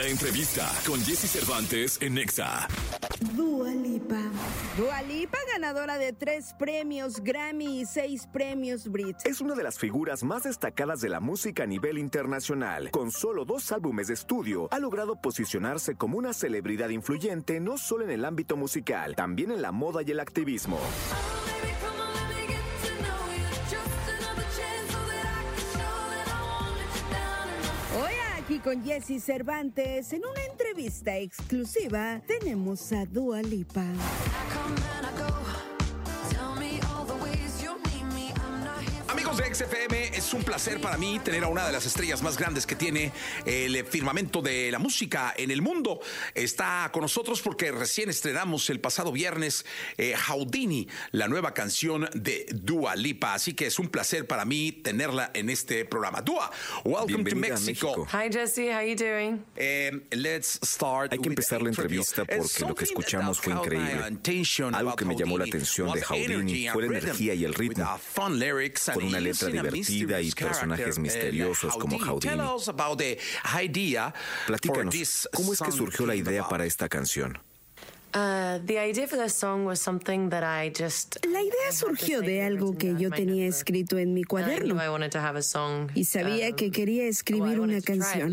La entrevista con Jesse Cervantes en Nexa. Dua Lipa. Dua Lipa, ganadora de tres premios Grammy y seis premios Brit. Es una de las figuras más destacadas de la música a nivel internacional. Con solo dos álbumes de estudio, ha logrado posicionarse como una celebridad influyente no solo en el ámbito musical, también en la moda y el activismo. Aquí con Jesse Cervantes, en una entrevista exclusiva, tenemos a Dua Lipa. XFM, es un placer para mí tener a una de las estrellas más grandes que tiene el firmamento de la música en el mundo. Está con nosotros porque recién estrenamos el pasado viernes eh, Houdini, la nueva canción de Dua Lipa. Así que es un placer para mí tenerla en este programa. Dua, welcome to Bienvenida a Mexico. México. Hi Jesse, how you doing? Eh, let's start Hay que with empezar la entrevista porque lo que escuchamos fue increíble. Algo que me llamó la atención de Houdini fue la energía y el ritmo, con una letra divertida y personajes misteriosos como Tell Houdini. us about the idea for Platícanos, ¿cómo es que surgió la idea para esta canción? Uh. La idea surgió de algo que yo tenía escrito en mi cuaderno y sabía que quería well, I escribir wanted una canción.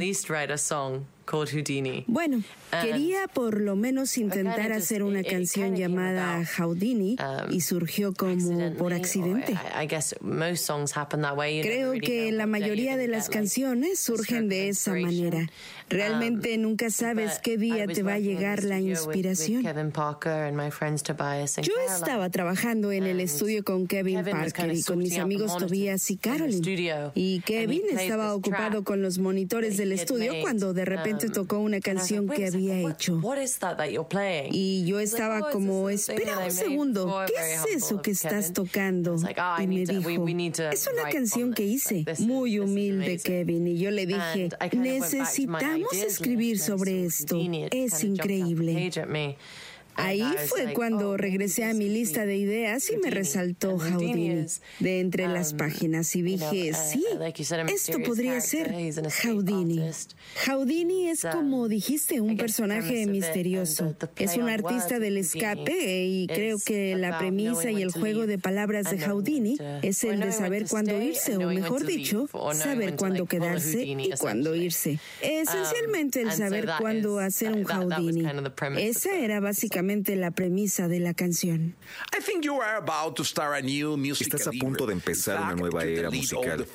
Called Houdini. Bueno, quería por lo menos intentar hacer una canción llamada Houdini um, y surgió como por accidente. Or I, I guess most songs happen that way. You never Creo que la mayoría de las canciones surgen de esa manera. Realmente Um, nunca sabes qué día te va a llegar la inspiración. Yo estaba trabajando en el estudio con Kevin Parker y con mis amigos Tobias y studio, Y Kevin estaba ocupado con los monitores del estudio cuando de repente um, tocó una canción que "Wait a second, había hecho. what is that that you're playing?" Y yo estaba "Oh, como, espera un segundo, ¿qué es eso que estás Kevin." tocando? I was like, "Oh, I Y me dijo, es una canción que hice, muy humilde amazing." Kevin. Y yo le dije, necesitamos escribir sobre esto. Es increíble. Ahí fue cuando "Oh, regresé a mi lista de ideas y me Houdini." resaltó Houdini de entre las um, páginas y dije, uh, sí, a esto podría ser Houdini. Houdini es como dijiste, un personaje misterioso. Es un artista del escape y creo que la premisa y el juego de palabras de Houdini es el de saber cuándo irse o mejor dicho, saber cuándo quedarse y cuándo irse. Esencialmente el Um, and so saber cuándo hacer un Houdini. Esa era básicamente la premisa de la canción. I think you are about to start a new music Estás a punto de empezar una nueva era musical. De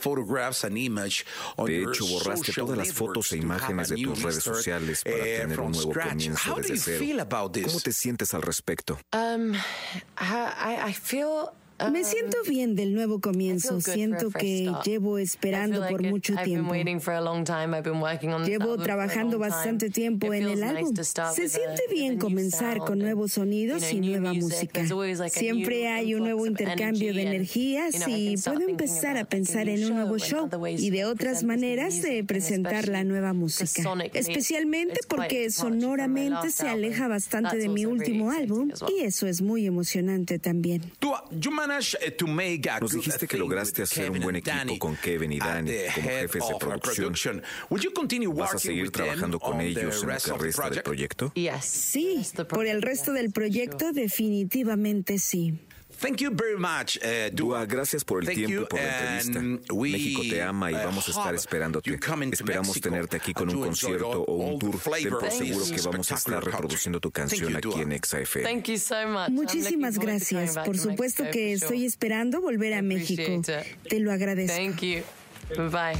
De hecho, borraste todas las fotos e imágenes de tus redes sociales para eh, tener un nuevo comienzo desde cero. ¿Cómo te sientes al respecto? Um, I, I feel. Me um, siento bien del nuevo comienzo. Siento que llevo esperando por mucho tiempo. Llevo trabajando bastante tiempo en el álbum. Se siente bien comenzar con nuevos sonidos y nueva música. Siempre hay un nuevo intercambio de energías y puedo empezar a pensar en un nuevo show y de otras maneras de presentar la nueva música. Especialmente porque sonoramente se aleja bastante de mi último álbum y eso es muy emocionante también. Nos dijiste que lograste hacer un buen equipo con Kevin y Danny como jefes de producción. ¿Vas a seguir trabajando con ellos en lo que resta del proyecto? Yes. Sí, por el project, resto yes, del proyecto definitivamente sí. Thank you very much, uh, Dua, gracias por el Thank tiempo you, y por la entrevista. and we, México te ama y uh, vamos a estar esperándote. you come into Esperamos Mexico tenerte aquí con un concierto all- o un tour. Ten por seguro que vamos a estar reproduciendo tu canción Thank you, aquí en Dua. Exa FM. Thank you so much. Muchísimas gracias. Por to supuesto que estoy esperando volver a México. Te lo agradezco. Thank you. Bye.